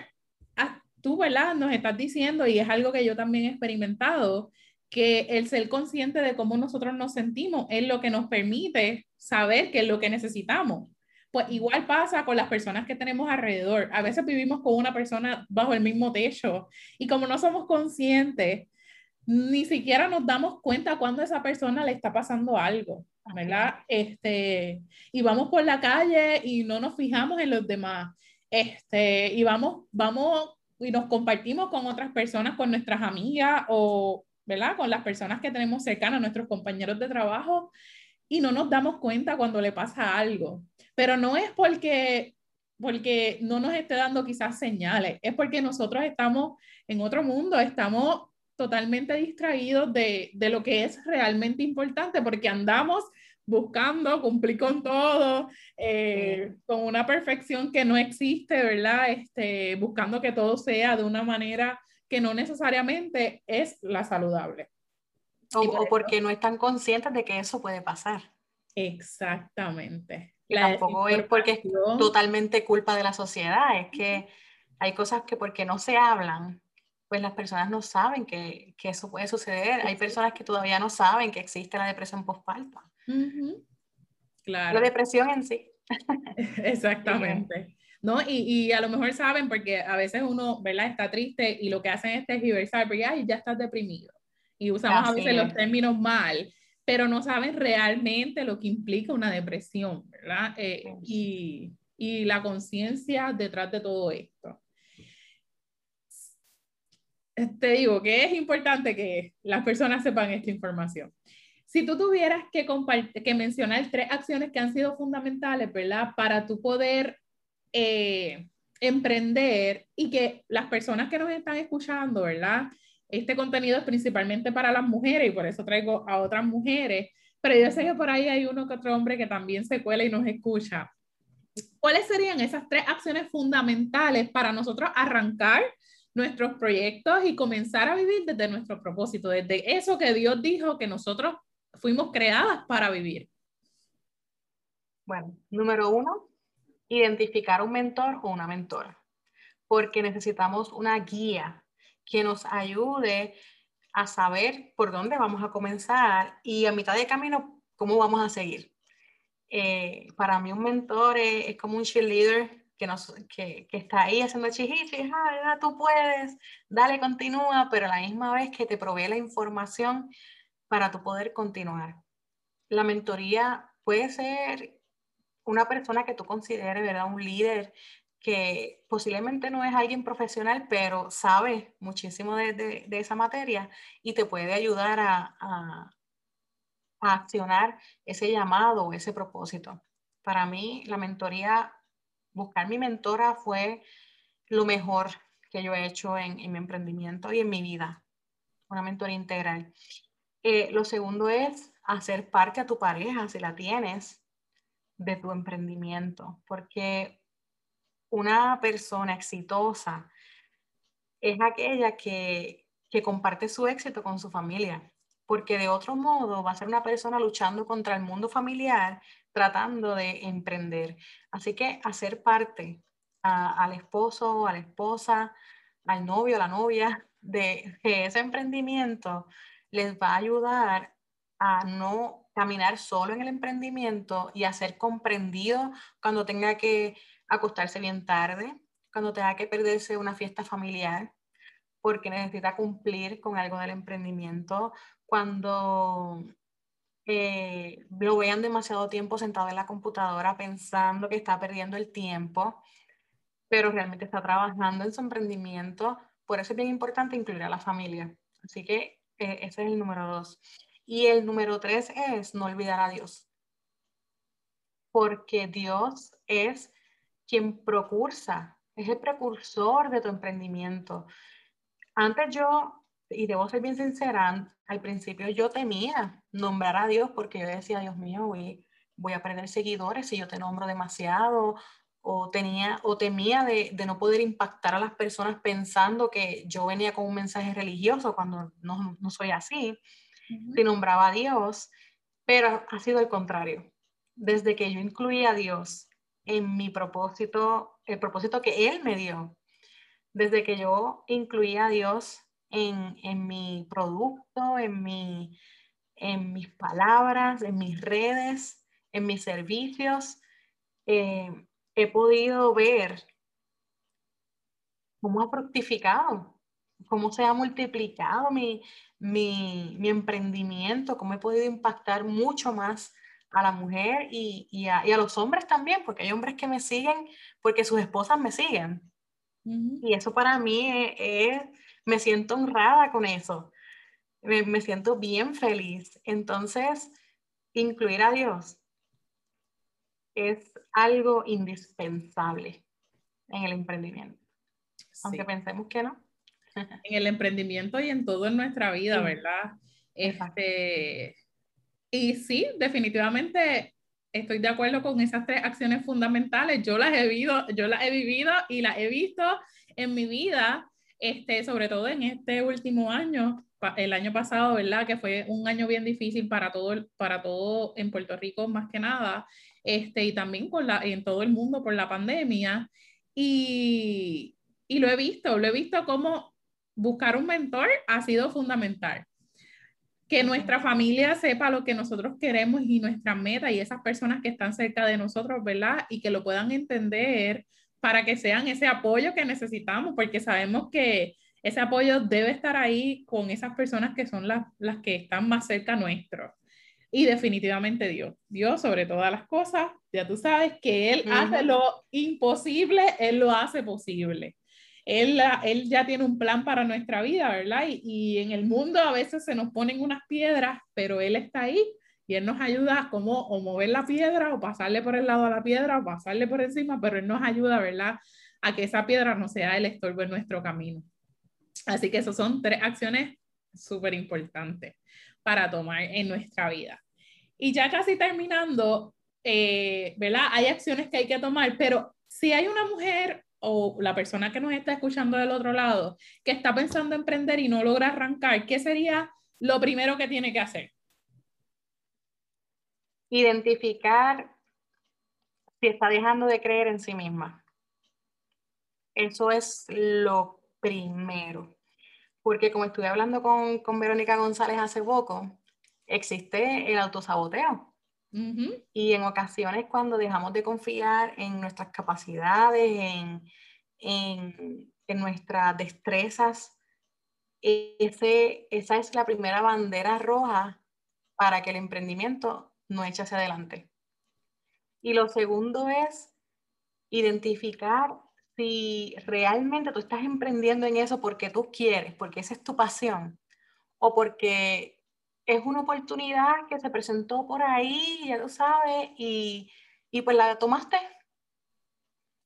tú, ¿verdad? Nos estás diciendo, y es algo que yo también he experimentado, que el ser consciente de cómo nosotros nos sentimos es lo que nos permite saber qué es lo que necesitamos. Pues igual pasa con las personas que tenemos alrededor. A veces vivimos con una persona bajo el mismo techo y como no somos conscientes, ni siquiera nos damos cuenta cuando a esa persona le está pasando algo, ¿verdad? Este, y vamos por la calle y no nos fijamos en los demás. Este, y vamos, vamos y nos compartimos con otras personas, con nuestras amigas o, ¿verdad? Con las personas que tenemos cercanas, nuestros compañeros de trabajo, y no nos damos cuenta cuando le pasa algo. Pero no es porque porque no nos esté dando quizás señales, es porque nosotros estamos en otro mundo, estamos totalmente distraídos de, de lo que es realmente importante, porque andamos buscando cumplir con todo, eh, con una perfección que no existe, ¿verdad? Este, buscando que todo sea de una manera que no necesariamente es la saludable. O, porque no están conscientes de que eso puede pasar. Exactamente. Y tampoco es porque es totalmente culpa de la sociedad, es que hay cosas que porque no se hablan, pues las personas no saben que, que eso puede suceder. Hay personas que todavía no saben que existe la depresión postparto. Claro. La depresión en sí. Exactamente. ¿No? Y, y, a lo mejor saben porque a veces uno, ¿verdad? Está triste y lo que hacen es tergiversar, porque ay, ya estás deprimido. Y usamos a veces los términos mal, pero no saben realmente lo que implica una depresión, ¿verdad? Eh, y, y la conciencia detrás de todo esto. Te digo que es importante que las personas sepan esta información. Si tú tuvieras que, que mencionar tres acciones que han sido fundamentales, ¿verdad? Para tu poder eh, emprender y que las personas que nos están escuchando, ¿verdad? Este contenido es principalmente para las mujeres y por eso traigo a otras mujeres, pero yo sé que por ahí hay uno que otro hombre que también se cuela y nos escucha. ¿Cuáles serían esas tres acciones fundamentales para nosotros arrancar nuestros proyectos y comenzar a vivir desde nuestro propósito, desde eso que Dios dijo que nosotros fuimos creadas para vivir? Bueno, número uno, identificar un mentor o una mentora, porque necesitamos una guía que nos ayude a saber por dónde vamos a comenzar y a mitad de camino cómo vamos a seguir. Eh, para mí un mentor es, como un cheerleader que, nos, que, que está ahí haciendo chijitos, ah, tú puedes, dale, continúa, pero a la misma vez que te provee la información para tu poder continuar. La mentoría puede ser una persona que tú consideres, ¿verdad? Un líder que posiblemente no es alguien profesional, pero sabe muchísimo de, esa materia y te puede ayudar a, a, accionar ese llamado o ese propósito. Para mí, la mentoría, buscar mi mentora fue lo mejor que yo he hecho en, en mi emprendimiento y en mi vida, una mentoría integral. Eh, lo segundo es hacer parte a tu pareja, si la tienes, de tu emprendimiento, porque una persona exitosa es aquella que, que comparte su éxito con su familia, porque de otro modo va a ser una persona luchando contra el mundo familiar, tratando de emprender. Así que hacer parte al esposo, a la esposa, al novio, a la novia de ese emprendimiento les va a ayudar a no caminar solo en el emprendimiento y a ser comprendido cuando tenga que acostarse bien tarde, cuando tenga que perderse una fiesta familiar, porque necesita cumplir con algo del emprendimiento, cuando eh, lo vean demasiado tiempo sentado en la computadora pensando que está perdiendo el tiempo, pero realmente está trabajando en su emprendimiento. Por eso es bien importante incluir a la familia. Así que ese es el número dos. Y el número tres es no olvidar a Dios. Porque Dios es quien procursa, es el precursor de tu emprendimiento. Antes yo, y debo ser bien sincera, al principio yo temía nombrar a Dios porque yo decía, Dios mío, voy, voy a perder seguidores si yo te nombro demasiado o, tenía, o temía de, no poder impactar a las personas pensando que yo venía con un mensaje religioso cuando no, soy así, se nombraba a Dios, pero ha sido el contrario. Desde que yo incluí a Dios en mi propósito, el propósito que Él me dio, desde que yo incluí a Dios en, en mi producto, en, mi, en mis palabras, en mis redes, en mis servicios. Eh, he podido ver cómo ha fructificado, cómo se ha multiplicado mi, mi, mi emprendimiento, cómo he podido impactar mucho más a la mujer y, y, a, y, a, los hombres también, porque hay hombres que me siguen porque sus esposas me siguen. Uh -huh. Y eso para mí es, es, me siento honrada con eso. Me, me, siento bien feliz. Entonces, incluir a Dios es algo indispensable en el emprendimiento. Sí. Aunque pensemos que no. En el emprendimiento y en todo en nuestra vida, sí. ¿verdad? Este, y sí, definitivamente estoy de acuerdo con esas tres acciones fundamentales. Yo las he vivido, yo las he vivido y las he visto en mi vida, este, sobre todo en este último año, el año pasado, ¿verdad? Que fue un año bien difícil para todo, para todo en Puerto Rico más que nada, este, y también con la, en todo el mundo por la pandemia. Y, y lo he visto, lo he visto como buscar un mentor ha sido fundamental. Que nuestra familia sepa lo que nosotros queremos y nuestra meta y esas personas que están cerca de nosotros, ¿verdad? Y que lo puedan entender para que sean ese apoyo que necesitamos, porque sabemos que ese apoyo debe estar ahí con esas personas que son las, las que están más cerca nuestro. Y definitivamente Dios, Dios sobre todas las cosas, ya tú sabes que Él uh -huh. hace lo imposible, Él lo hace posible. Él, él, ya tiene un plan para nuestra vida, ¿verdad? Y, y, en el mundo a veces se nos ponen unas piedras, pero Él está ahí y Él nos ayuda a como o mover la piedra o pasarle por el lado a la piedra o pasarle por encima, pero Él nos ayuda, ¿verdad? A que esa piedra no sea el estorbo en nuestro camino. Así que esas son tres acciones súper importantes para tomar en nuestra vida. Y ya casi terminando, eh, ¿verdad? Hay acciones que hay que tomar, pero si hay una mujer o la persona que nos está escuchando del otro lado que está pensando emprender y no logra arrancar, ¿qué sería lo primero que tiene que hacer? Identificar si está dejando de creer en sí misma. Eso es lo primero. Porque como estuve hablando con, con Verónica González hace poco, existe el autosaboteo. Uh -huh. Y en ocasiones cuando dejamos de confiar en nuestras capacidades, en, en, en nuestras destrezas, ese, esa es la primera bandera roja para que el emprendimiento no eche hacia adelante. Y lo segundo es identificar si realmente tú estás emprendiendo en eso porque tú quieres, porque esa es tu pasión, o porque es una oportunidad que se presentó por ahí, ya lo sabes, y, y pues la tomaste.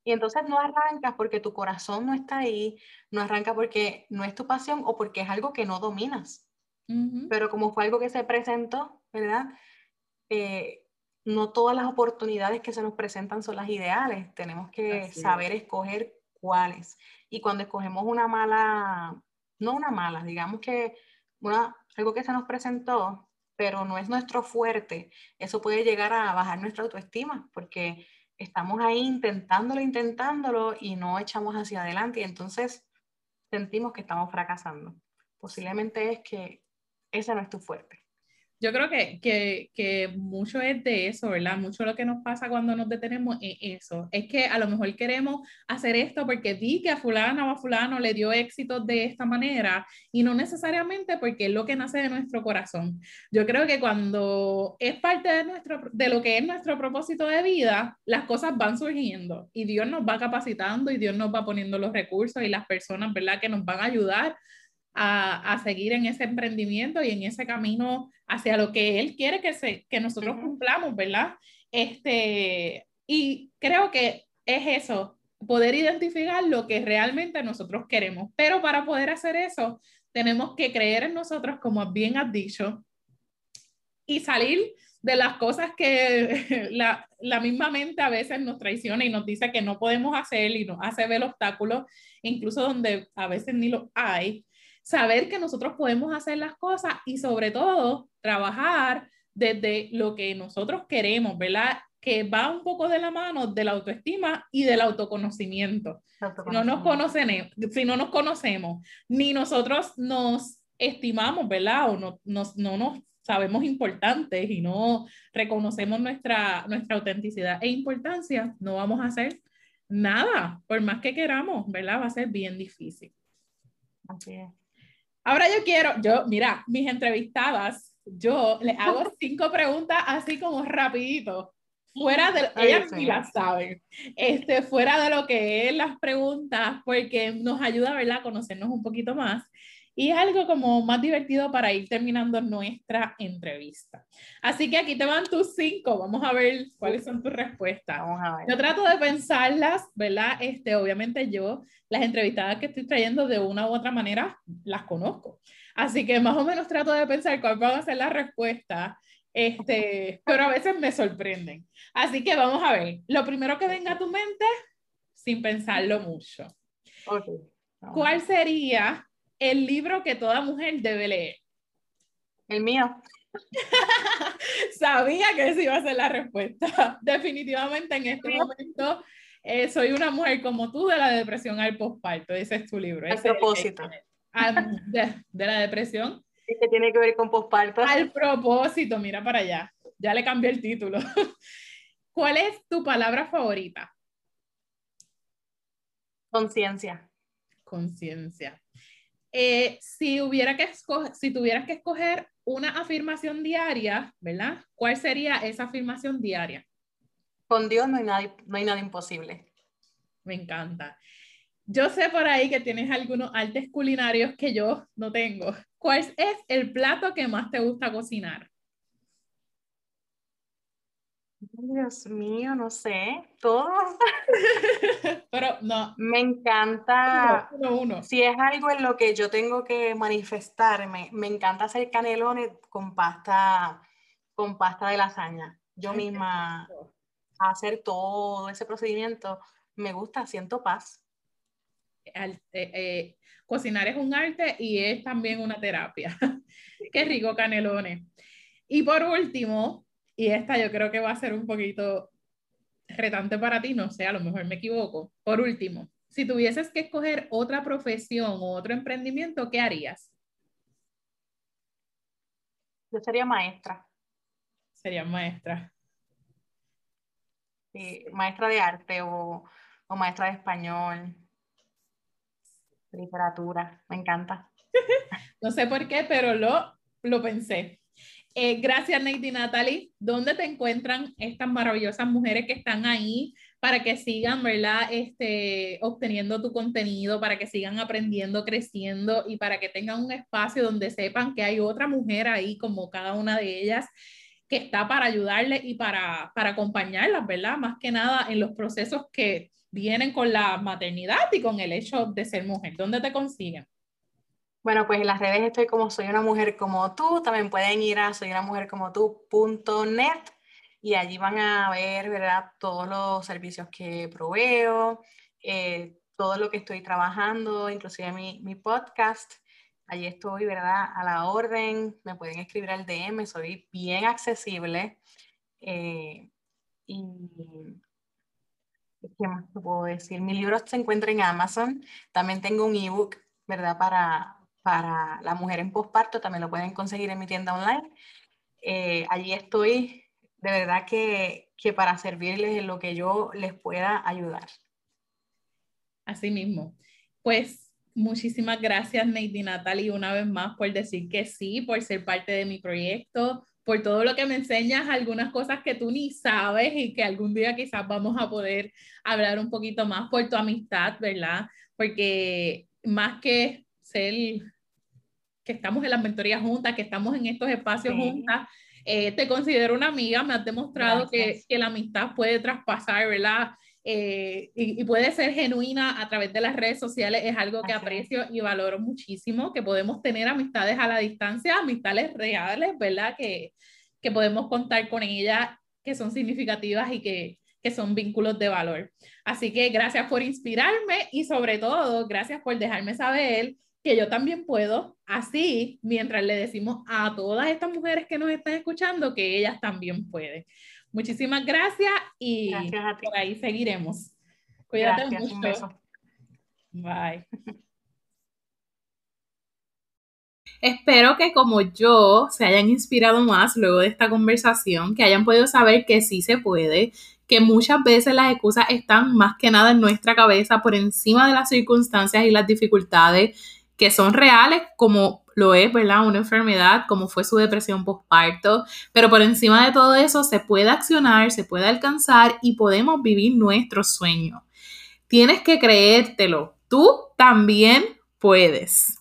Y entonces no arrancas porque tu corazón no está ahí, no arranca porque no es tu pasión o porque es algo que no dominas. Uh -huh. Pero como fue algo que se presentó, ¿verdad? Eh, no todas las oportunidades que se nos presentan son las ideales. Tenemos que Así saber es. escoger cuáles. Y cuando escogemos una mala, no una mala, digamos que una, algo que se nos presentó, pero no es nuestro fuerte, eso puede llegar a bajar nuestra autoestima, porque estamos ahí intentándolo, intentándolo y no echamos hacia adelante y entonces sentimos que estamos fracasando. Posiblemente es que ese no es tu fuerte. Yo creo que, que, que, mucho es de eso, ¿verdad? Mucho lo que nos pasa cuando nos detenemos es eso. Es que a lo mejor queremos hacer esto porque vi que a fulano o a fulano le dio éxito de esta manera y no necesariamente porque es lo que nace de nuestro corazón. Yo creo que cuando es parte de, nuestro, de lo que es nuestro propósito de vida, las cosas van surgiendo y Dios nos va capacitando y Dios nos va poniendo los recursos y las personas, ¿verdad? Que nos van a ayudar a, a, seguir en ese emprendimiento y en ese camino hacia lo que Él quiere que, se, que nosotros cumplamos, ¿verdad? Este, y creo que es eso, poder identificar lo que realmente nosotros queremos. Pero para poder hacer eso, tenemos que creer en nosotros, como bien has dicho, y salir de las cosas que la, la, misma mente a veces nos traiciona y nos dice que no podemos hacer y nos hace ver obstáculos, incluso donde a veces ni lo hay saber que nosotros podemos hacer las cosas y sobre todo trabajar desde lo que nosotros queremos, ¿verdad? que va un poco de la mano de la autoestima y del autoconocimiento. Si no nos conocen, si no nos conocemos, ni nosotros nos estimamos, ¿verdad? O no, nos, no nos sabemos importantes y no reconocemos nuestra, nuestra autenticidad e importancia, no vamos a hacer nada, por más que queramos, ¿verdad? Va a ser bien difícil. Así es. Ahora yo quiero, yo, mira, mis entrevistadas, yo les hago cinco preguntas así como rapidito, fuera de, ellas sí las saben, este, fuera de lo que es las preguntas, porque nos ayuda, ¿verdad?, a conocernos un poquito más. Y es algo como más divertido para ir terminando nuestra entrevista. Así que aquí te van tus cinco. Vamos a ver cuáles son tus respuestas. Vamos a ver. Yo trato de pensarlas, ¿verdad? Este, obviamente yo, las entrevistadas que estoy trayendo de una u otra manera, las conozco. Así que más o menos trato de pensar cuál va a ser la respuesta. Este, pero a veces me sorprenden. Así que vamos a ver. Lo primero que venga a tu mente, sin pensarlo mucho. Okay. ¿Cuál sería el libro que toda mujer debe leer? El mío. Sabía que esa iba a ser la respuesta. Definitivamente en este momento eh, soy una mujer como tú de la depresión al posparto. Ese es tu libro. A propósito. de, de, la depresión. ¿Qué tiene que ver con posparto? Al propósito, mira para allá. Ya le cambié el título. ¿Cuál es tu palabra favorita? Conciencia. Conciencia. Eh, si, hubiera que si tuvieras que escoger una afirmación diaria, ¿verdad? ¿Cuál sería esa afirmación diaria? Con Dios no hay nada, no hay nada imposible. Me encanta. Yo sé por ahí que tienes algunos artes culinarios que yo no tengo. ¿Cuál es el plato que más te gusta cocinar? Dios mío, no sé, todo. Pero no. Me encanta. Uno, uno, Si es algo en lo que yo tengo que manifestarme, me encanta hacer canelones con pasta, con pasta de lasaña. Yo misma hacer todo ese procedimiento, me gusta, siento paz. Eh, eh, cocinar es un arte y es también una terapia. Qué rico canelones. Y por último, y esta yo creo que va a ser un poquito retante para ti, no sé, a lo mejor me equivoco. Por último, si tuvieses que escoger otra profesión o otro emprendimiento, ¿qué harías? Yo sería maestra. Sería maestra. Sí, maestra de arte o, o maestra de español, literatura, me encanta. no sé por qué, pero lo, lo pensé. Eh, gracias, Nate y Natalie. ¿Dónde te encuentran estas maravillosas mujeres que están ahí para que sigan, ¿verdad? Este, obteniendo tu contenido, para que sigan aprendiendo, creciendo y para que tengan un espacio donde sepan que hay otra mujer ahí, como cada una de ellas, que está para ayudarles y para, para acompañarlas, ¿verdad? Más que nada en los procesos que vienen con la maternidad y con el hecho de ser mujer. ¿Dónde te consiguen? Bueno, pues en las redes estoy como Soy una mujer como tú. También pueden ir a soyunamujercomotu.net y allí van a ver, ¿verdad? Todos los servicios que proveo, eh, todo lo que estoy trabajando, inclusive mi, mi, podcast. Allí estoy, ¿verdad? A la orden. Me pueden escribir al DM. Soy bien accesible. Eh, y ¿qué más te puedo decir? Mi libro se encuentra en Amazon. También tengo un ebook, ¿verdad? Para, para la mujer en posparto, también lo pueden conseguir en mi tienda online. Eh, allí estoy, de verdad que, que para servirles en lo que yo les pueda ayudar. Así mismo. Pues muchísimas gracias, Nate Natalie, una vez más por decir que sí, por ser parte de mi proyecto, por todo lo que me enseñas, algunas cosas que tú ni sabes y que algún día quizás vamos a poder hablar un poquito más por tu amistad, ¿verdad? Porque más que ser que estamos en las mentorías juntas, que estamos en estos espacios juntas. Eh, te considero una amiga, me has demostrado que, que, la amistad puede traspasar, ¿verdad? Eh, y, puede ser genuina a través de las redes sociales, es algo que aprecio y valoro muchísimo, que podemos tener amistades a la distancia, amistades reales, ¿verdad? Que, que podemos contar con ellas, que son significativas y que, que son vínculos de valor. Así que gracias por inspirarme y sobre todo, gracias por dejarme saber que yo también puedo, así mientras le decimos a todas estas mujeres que nos están escuchando que ellas también pueden. Muchísimas gracias y por ahí seguiremos. Cuídate mucho. Un beso. Bye. Espero que como yo se hayan inspirado más luego de esta conversación, que hayan podido saber que sí se puede, que muchas veces las excusas están más que nada en nuestra cabeza por encima de las circunstancias y las dificultades que son reales, como lo es, ¿verdad? Una enfermedad, como fue su depresión postparto, pero por encima de todo eso se puede accionar, se puede alcanzar y podemos vivir nuestro sueño. Tienes que creértelo, tú también puedes.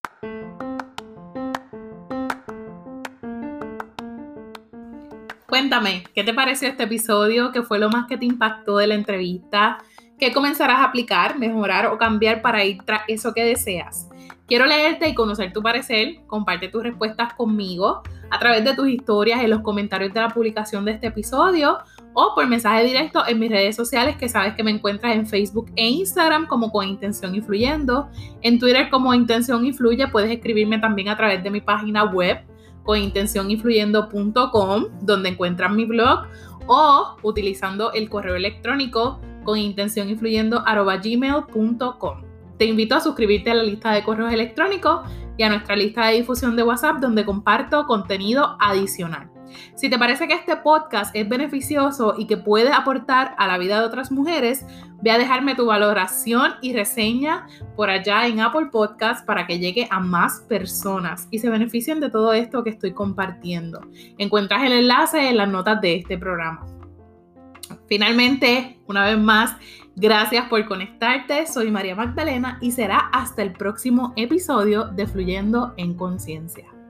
Cuéntame, ¿qué te pareció este episodio? ¿Qué fue lo más que te impactó de la entrevista? ¿Qué comenzarás a aplicar, mejorar o cambiar para ir tras eso que deseas? Quiero leerte y conocer tu parecer. Comparte tus respuestas conmigo a través de tus historias en los comentarios de la publicación de este episodio o por mensaje directo en mis redes sociales que sabes que me encuentras en Facebook e Instagram como con Intención Influyendo. En Twitter como Intención Influye puedes escribirme también a través de mi página web con intencioninfluyendo.com, donde encuentras mi blog, o utilizando el correo electrónico con intencioninfluyendo.gmail.com. Te invito a suscribirte a la lista de correos electrónicos y a nuestra lista de difusión de WhatsApp, donde comparto contenido adicional. Si te parece que este podcast es beneficioso y que puede aportar a la vida de otras mujeres, ve a dejarme tu valoración y reseña por allá en Apple Podcast para que llegue a más personas y se beneficien de todo esto que estoy compartiendo. Encuentras el enlace en las notas de este programa. Finalmente, una vez más, gracias por conectarte. Soy María Magdalena y será hasta el próximo episodio de Fluyendo en Conciencia.